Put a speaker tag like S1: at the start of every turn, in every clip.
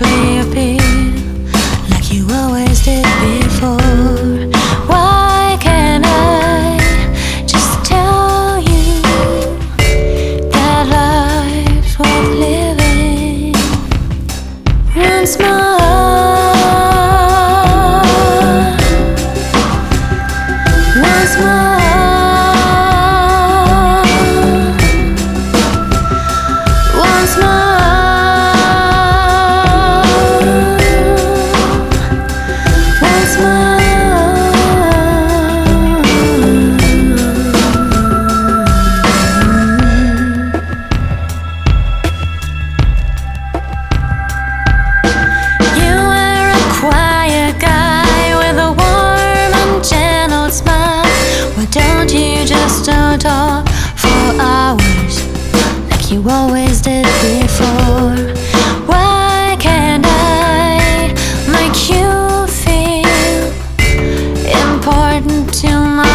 S1: Appear like you always did. Be. talk for hours like you always did before. Why can't I make you feel important to my?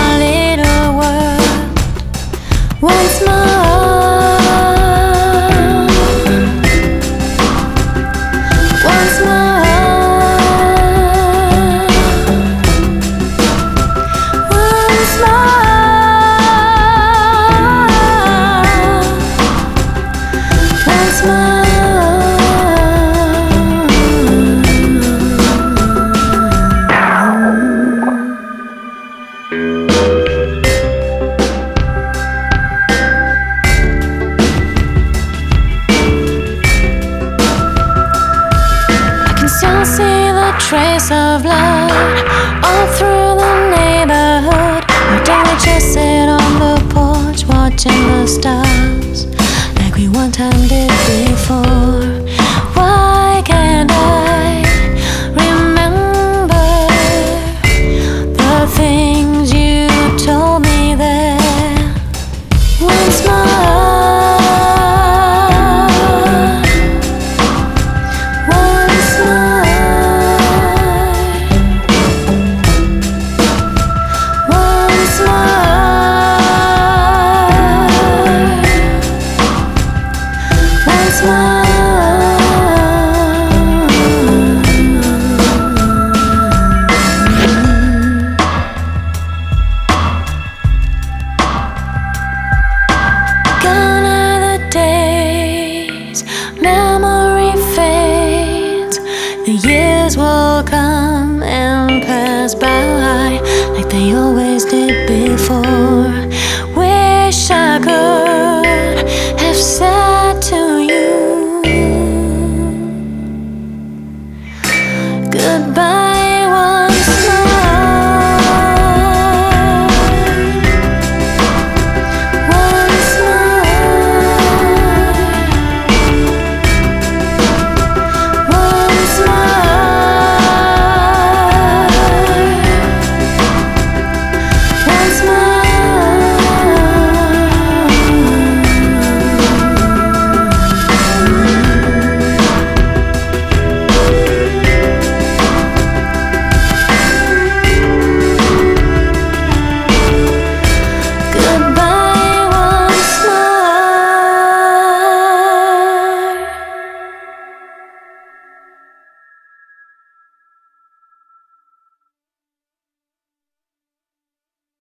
S1: Still see the trace of blood all through the neighborhood. Why don't we just sit on the porch watching the stars like we one time did?